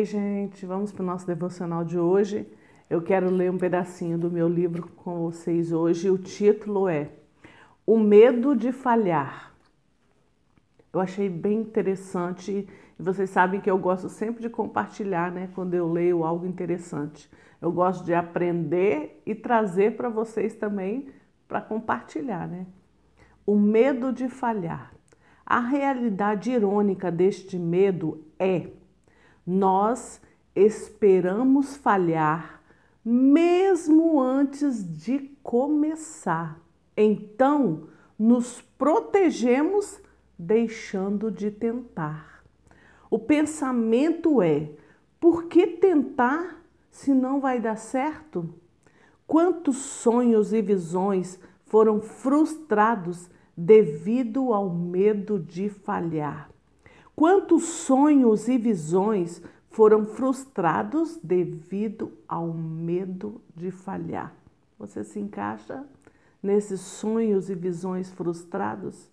Oi, gente, vamos para o nosso devocional de hoje. Eu quero ler um pedacinho do meu livro com vocês hoje. O título é O Medo de Falhar. Eu achei bem interessante e vocês sabem que eu gosto sempre de compartilhar, né? Quando eu leio algo interessante. Eu gosto de aprender e trazer para vocês também para compartilhar, né? O medo de falhar. A realidade irônica deste medo é nós esperamos falhar mesmo antes de começar. Então, nos protegemos deixando de tentar. O pensamento é: por que tentar se não vai dar certo? Quantos sonhos e visões foram frustrados devido ao medo de falhar? Quantos sonhos e visões foram frustrados devido ao medo de falhar? Você se encaixa nesses sonhos e visões frustrados?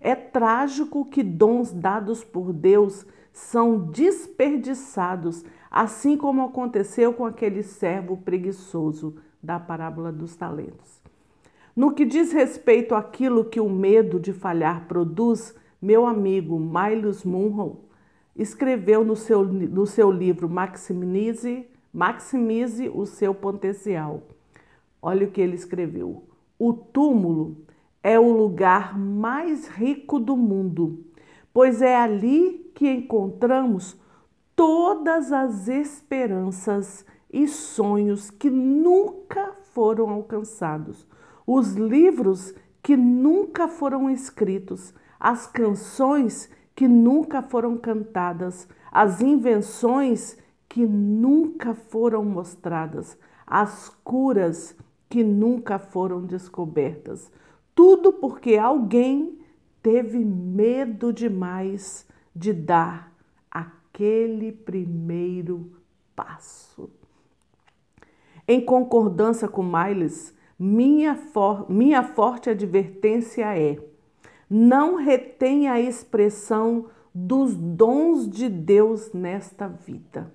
É trágico que dons dados por Deus são desperdiçados, assim como aconteceu com aquele servo preguiçoso da parábola dos talentos. No que diz respeito àquilo que o medo de falhar produz, meu amigo Miles Munro escreveu no seu, no seu livro Maximize, Maximize o seu potencial. Olha o que ele escreveu. O túmulo é o lugar mais rico do mundo, pois é ali que encontramos todas as esperanças e sonhos que nunca foram alcançados, os livros que nunca foram escritos, as canções que nunca foram cantadas, as invenções que nunca foram mostradas, as curas que nunca foram descobertas. Tudo porque alguém teve medo demais de dar aquele primeiro passo. Em concordância com Miles, minha, for minha forte advertência é não retém a expressão dos dons de Deus nesta vida.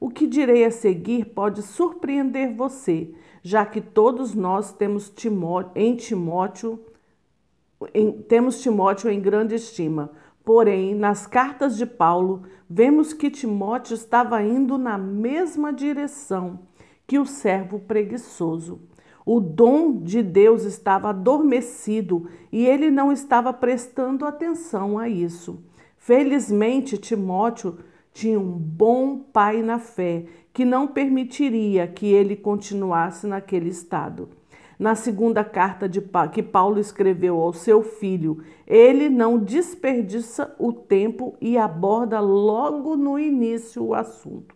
O que direi a seguir pode surpreender você, já que todos nós temos Timóteo, em Timóteo em, temos Timóteo em grande estima. Porém, nas cartas de Paulo, vemos que Timóteo estava indo na mesma direção que o servo preguiçoso. O dom de Deus estava adormecido e ele não estava prestando atenção a isso. Felizmente, Timóteo tinha um bom pai na fé que não permitiria que ele continuasse naquele estado. Na segunda carta de, que Paulo escreveu ao seu filho, ele não desperdiça o tempo e aborda logo no início o assunto.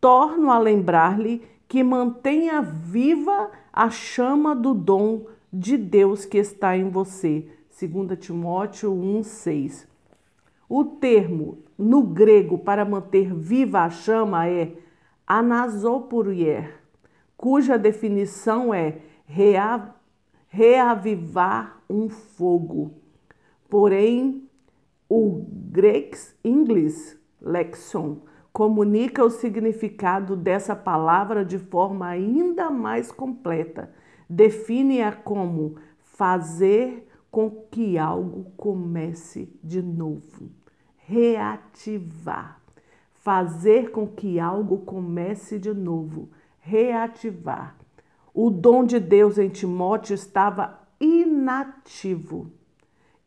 Torno a lembrar-lhe que mantenha viva a chama do dom de Deus que está em você. 2 Timóteo 1:6. O termo no grego para manter viva a chama é anasopurier, cuja definição é reavivar um fogo. Porém, o Grex English Lexon comunica o significado dessa palavra de forma ainda mais completa. Define-a como fazer com que algo comece de novo. Reativar. Fazer com que algo comece de novo. Reativar. O dom de Deus em Timóteo estava inativo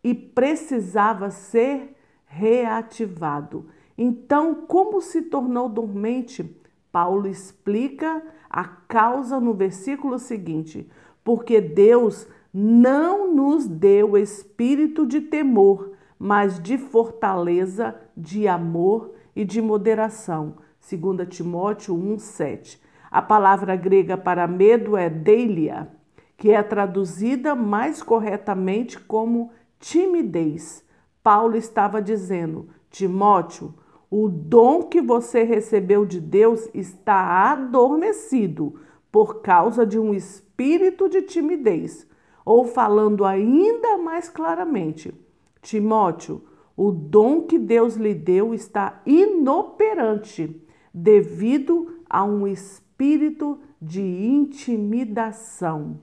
e precisava ser reativado. Então, como se tornou dormente? Paulo explica a causa no versículo seguinte: porque Deus não nos deu espírito de temor, mas de fortaleza, de amor e de moderação. 2 Timóteo 1:7. A palavra grega para medo é deilia, que é traduzida mais corretamente como timidez. Paulo estava dizendo: Timóteo, o dom que você recebeu de Deus está adormecido por causa de um espírito de timidez. Ou falando ainda mais claramente, Timóteo, o dom que Deus lhe deu está inoperante devido a um espírito de intimidação.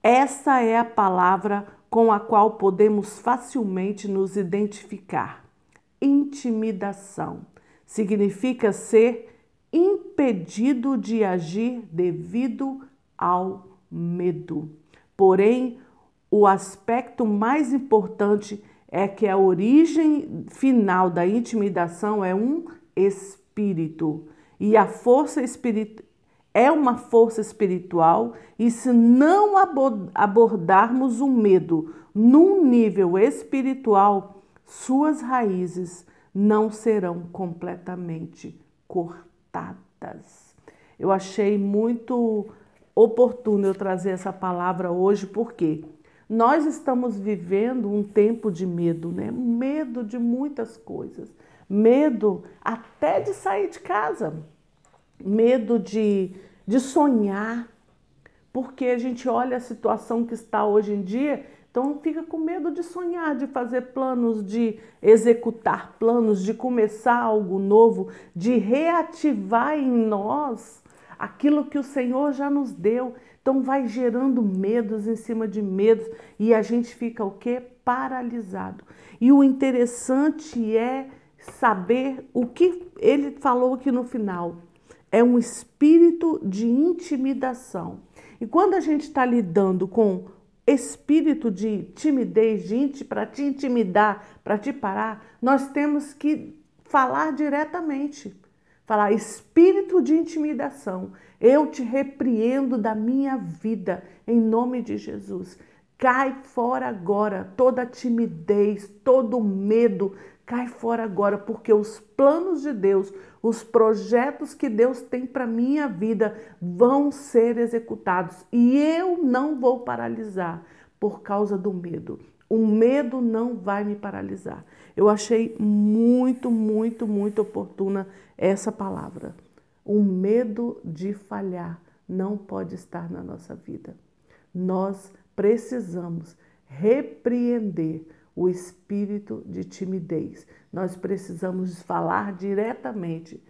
Essa é a palavra com a qual podemos facilmente nos identificar. Intimidação significa ser impedido de agir devido ao medo. Porém, o aspecto mais importante é que a origem final da intimidação é um espírito. E a força espiritual é uma força espiritual, e se não abordarmos o medo num nível espiritual, suas raízes não serão completamente cortadas. Eu achei muito oportuno eu trazer essa palavra hoje, porque nós estamos vivendo um tempo de medo, né? Medo de muitas coisas. Medo até de sair de casa. Medo de, de sonhar. Porque a gente olha a situação que está hoje em dia, então fica com medo de sonhar, de fazer planos, de executar planos, de começar algo novo, de reativar em nós aquilo que o Senhor já nos deu. Então vai gerando medos em cima de medos e a gente fica o quê? Paralisado. E o interessante é saber o que ele falou aqui no final. É um espírito de intimidação. E quando a gente está lidando com espírito de timidez, de para te intimidar, para te parar, nós temos que falar diretamente. Falar espírito de intimidação. Eu te repreendo da minha vida em nome de Jesus. Cai fora agora toda timidez, todo medo, cai fora agora, porque os planos de Deus, os projetos que Deus tem para minha vida vão ser executados e eu não vou paralisar por causa do medo. O medo não vai me paralisar. Eu achei muito, muito, muito oportuna essa palavra. O medo de falhar não pode estar na nossa vida. Nós precisamos repreender o espírito de timidez. Nós precisamos falar diretamente.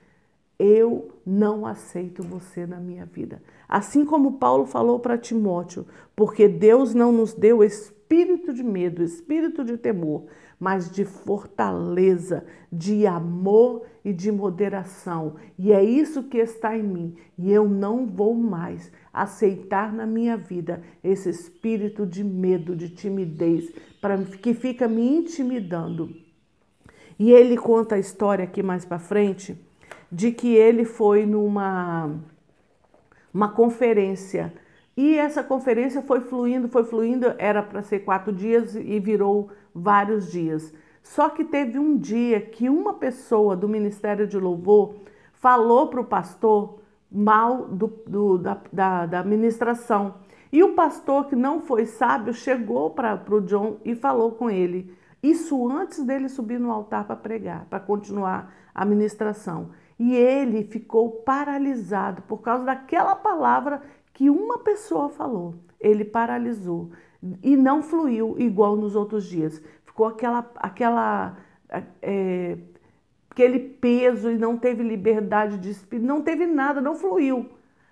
Eu não aceito você na minha vida. Assim como Paulo falou para Timóteo, porque Deus não nos deu espírito de medo, espírito de temor, mas de fortaleza, de amor e de moderação. E é isso que está em mim. E eu não vou mais aceitar na minha vida esse espírito de medo, de timidez, para que fica me intimidando. E ele conta a história aqui mais para frente de que ele foi numa uma conferência e essa conferência foi fluindo, foi fluindo, era para ser quatro dias e virou vários dias. Só que teve um dia que uma pessoa do Ministério de Louvor falou para o pastor mal do, do, da, da, da ministração. E o pastor, que não foi sábio, chegou para o John e falou com ele. Isso antes dele subir no altar para pregar, para continuar a ministração. E ele ficou paralisado por causa daquela palavra que uma pessoa falou. Ele paralisou e não fluiu igual nos outros dias. Ficou aquela, aquela, é, aquele peso e não teve liberdade de espírito, não teve nada, não fluiu.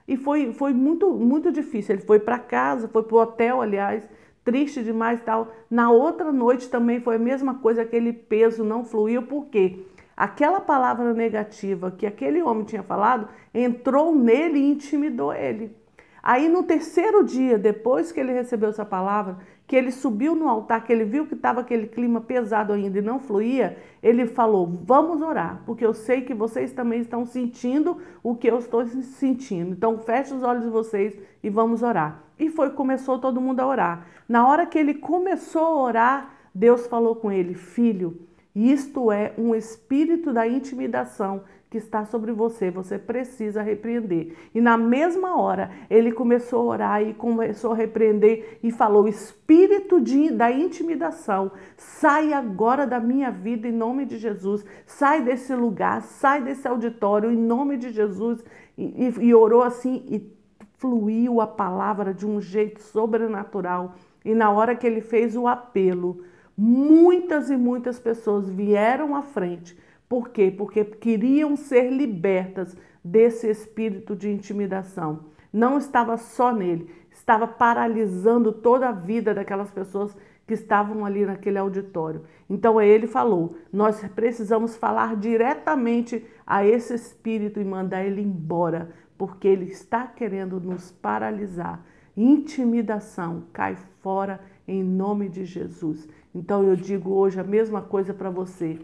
E foi, foi muito, muito difícil. Ele foi para casa, foi para o hotel, aliás, triste demais tal. Na outra noite também foi a mesma coisa, aquele peso não fluiu, por quê? Aquela palavra negativa que aquele homem tinha falado entrou nele e intimidou ele. Aí no terceiro dia, depois que ele recebeu essa palavra, que ele subiu no altar, que ele viu que estava aquele clima pesado ainda e não fluía, ele falou: Vamos orar, porque eu sei que vocês também estão sentindo o que eu estou sentindo. Então feche os olhos de vocês e vamos orar. E foi, começou todo mundo a orar. Na hora que ele começou a orar, Deus falou com ele: Filho, isto é um espírito da intimidação que está sobre você, você precisa repreender. E na mesma hora, ele começou a orar e começou a repreender e falou: Espírito de, da intimidação, sai agora da minha vida em nome de Jesus, sai desse lugar, sai desse auditório em nome de Jesus. E, e, e orou assim e fluiu a palavra de um jeito sobrenatural. E na hora que ele fez o apelo, muitas e muitas pessoas vieram à frente Por quê? Porque queriam ser libertas desse espírito de intimidação. Não estava só nele, estava paralisando toda a vida daquelas pessoas que estavam ali naquele auditório. Então ele falou: nós precisamos falar diretamente a esse espírito e mandar ele embora, porque ele está querendo nos paralisar. Intimidação, cai fora em nome de Jesus. Então eu digo hoje a mesma coisa para você.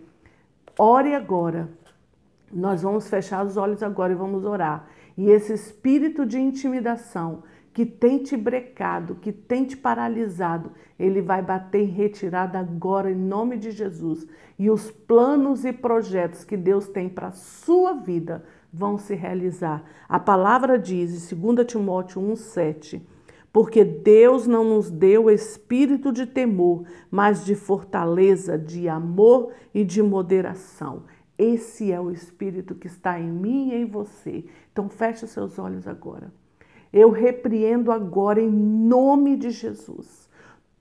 Ore agora. Nós vamos fechar os olhos agora e vamos orar. E esse espírito de intimidação, que tem te brecado, que tem te paralisado, ele vai bater em retirada agora em nome de Jesus. E os planos e projetos que Deus tem para sua vida vão se realizar. A palavra diz em 2 Timóteo 1,7: Porque Deus não nos deu espírito de temor, mas de fortaleza, de amor e de moderação. Esse é o espírito que está em mim e em você. Então feche seus olhos agora. Eu repreendo agora em nome de Jesus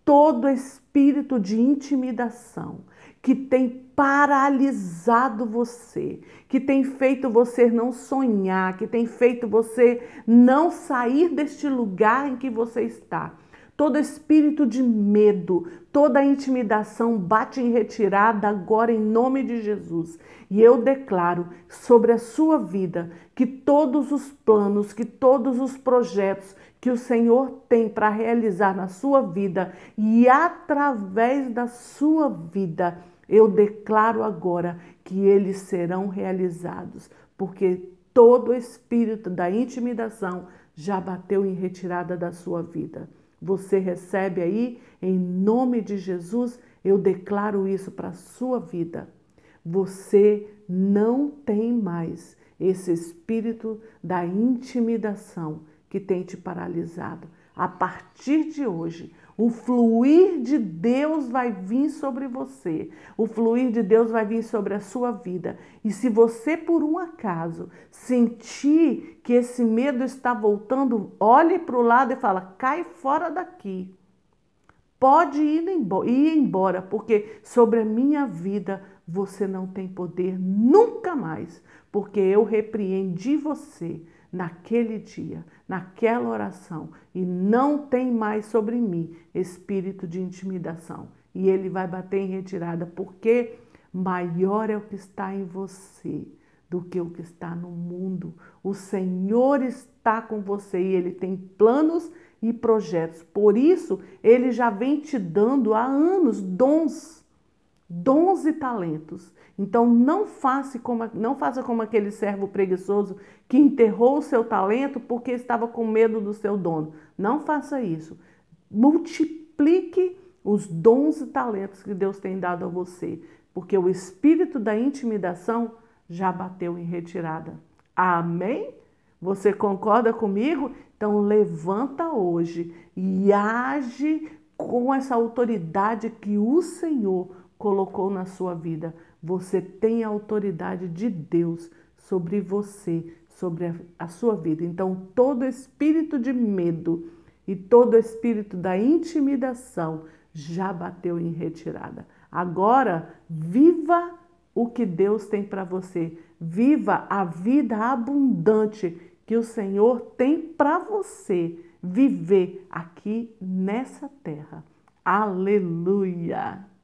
todo espírito de intimidação que tem paralisado você, que tem feito você não sonhar, que tem feito você não sair deste lugar em que você está todo espírito de medo, toda intimidação bate em retirada agora em nome de Jesus. E eu declaro sobre a sua vida que todos os planos, que todos os projetos que o Senhor tem para realizar na sua vida e através da sua vida, eu declaro agora que eles serão realizados, porque todo espírito da intimidação já bateu em retirada da sua vida. Você recebe aí, em nome de Jesus, eu declaro isso para a sua vida. Você não tem mais esse espírito da intimidação que tem te paralisado. A partir de hoje, o fluir de Deus vai vir sobre você. O fluir de Deus vai vir sobre a sua vida. E se você, por um acaso, sentir que esse medo está voltando, olhe para o lado e fala: cai fora daqui. Pode ir embora, ir embora, porque sobre a minha vida você não tem poder nunca mais, porque eu repreendi você naquele dia, naquela oração, e não tem mais sobre mim espírito de intimidação. E ele vai bater em retirada, porque maior é o que está em você do que o que está no mundo. O Senhor está com você e ele tem planos e projetos. Por isso, ele já vem te dando há anos dons dons e talentos. Então não faça como, não faça como aquele servo preguiçoso que enterrou o seu talento porque estava com medo do seu dono. Não faça isso. Multiplique os dons e talentos que Deus tem dado a você, porque o espírito da intimidação já bateu em retirada. Amém? Você concorda comigo? Então levanta hoje e age com essa autoridade que o Senhor colocou na sua vida. Você tem a autoridade de Deus sobre você, sobre a, a sua vida. Então, todo espírito de medo e todo espírito da intimidação já bateu em retirada. Agora, viva o que Deus tem para você. Viva a vida abundante que o Senhor tem para você viver aqui nessa terra. Aleluia!